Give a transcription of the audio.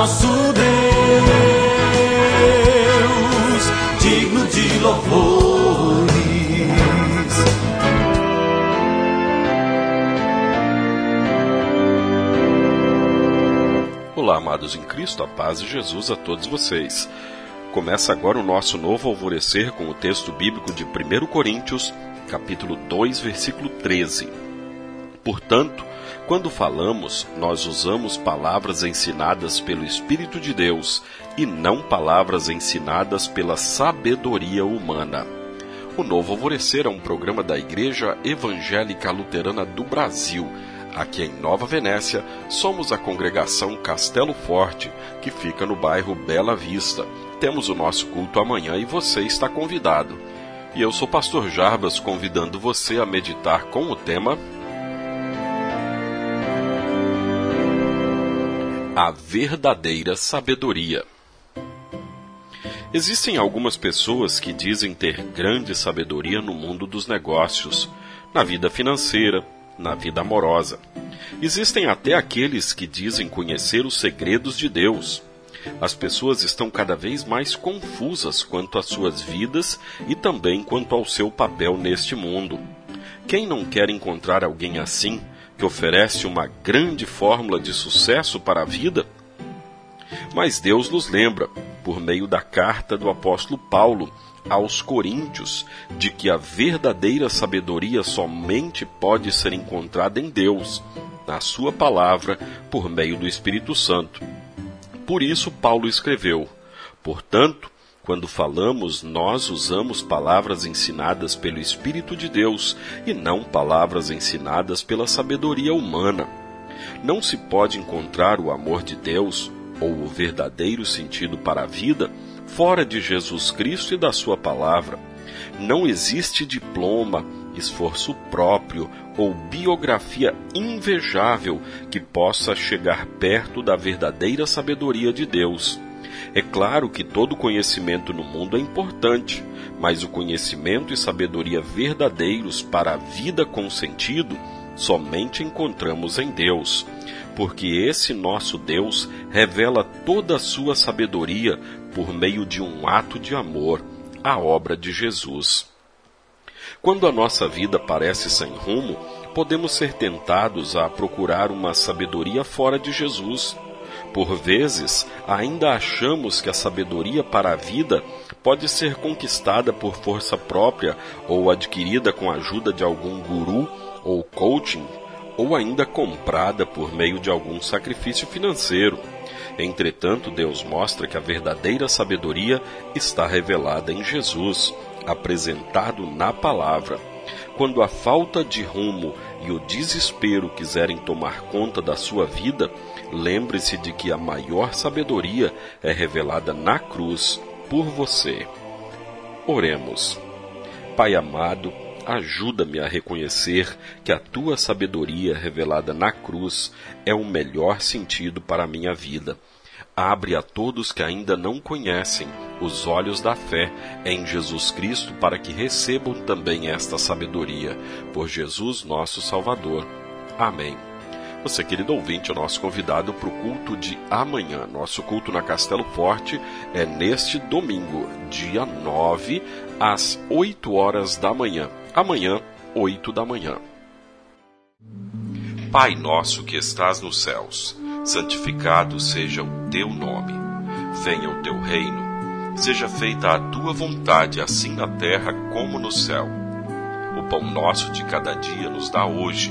nosso Deus, digno de louvores. Olá, amados em Cristo, a paz de Jesus a todos vocês. Começa agora o nosso novo alvorecer com o texto bíblico de 1 Coríntios, capítulo 2, versículo 13. Portanto, quando falamos, nós usamos palavras ensinadas pelo Espírito de Deus e não palavras ensinadas pela sabedoria humana. O Novo Alvorecer é um programa da Igreja Evangélica Luterana do Brasil. Aqui em Nova Venécia, somos a congregação Castelo Forte, que fica no bairro Bela Vista. Temos o nosso culto amanhã e você está convidado. E eu sou Pastor Jarbas, convidando você a meditar com o tema A verdadeira sabedoria. Existem algumas pessoas que dizem ter grande sabedoria no mundo dos negócios, na vida financeira, na vida amorosa. Existem até aqueles que dizem conhecer os segredos de Deus. As pessoas estão cada vez mais confusas quanto às suas vidas e também quanto ao seu papel neste mundo. Quem não quer encontrar alguém assim, que oferece uma grande fórmula de sucesso para a vida? Mas Deus nos lembra, por meio da carta do apóstolo Paulo aos Coríntios, de que a verdadeira sabedoria somente pode ser encontrada em Deus, na Sua palavra, por meio do Espírito Santo. Por isso, Paulo escreveu: Portanto, quando falamos, nós usamos palavras ensinadas pelo Espírito de Deus e não palavras ensinadas pela sabedoria humana. Não se pode encontrar o amor de Deus ou o verdadeiro sentido para a vida fora de Jesus Cristo e da Sua palavra. Não existe diploma, esforço próprio ou biografia invejável que possa chegar perto da verdadeira sabedoria de Deus. É claro que todo conhecimento no mundo é importante, mas o conhecimento e sabedoria verdadeiros para a vida com sentido somente encontramos em Deus, porque esse nosso Deus revela toda a sua sabedoria por meio de um ato de amor, a obra de Jesus. Quando a nossa vida parece sem rumo, podemos ser tentados a procurar uma sabedoria fora de Jesus. Por vezes, ainda achamos que a sabedoria para a vida pode ser conquistada por força própria ou adquirida com a ajuda de algum guru ou coaching, ou ainda comprada por meio de algum sacrifício financeiro. Entretanto, Deus mostra que a verdadeira sabedoria está revelada em Jesus, apresentado na palavra. Quando a falta de rumo e o desespero quiserem tomar conta da sua vida, lembre-se de que a maior sabedoria é revelada na cruz por você. Oremos. Pai amado, ajuda-me a reconhecer que a tua sabedoria revelada na cruz é o melhor sentido para a minha vida. Abre a todos que ainda não conhecem os olhos da fé em Jesus Cristo para que recebam também esta sabedoria. Por Jesus, nosso Salvador. Amém. Você, querido ouvinte, é nosso convidado para o culto de amanhã. Nosso culto na Castelo Forte é neste domingo, dia 9, às 8 horas da manhã. Amanhã, 8 da manhã. Pai nosso que estás nos céus, santificado seja o teu nome. Venha o teu reino. Seja feita a tua vontade, assim na terra como no céu. O pão nosso de cada dia nos dá hoje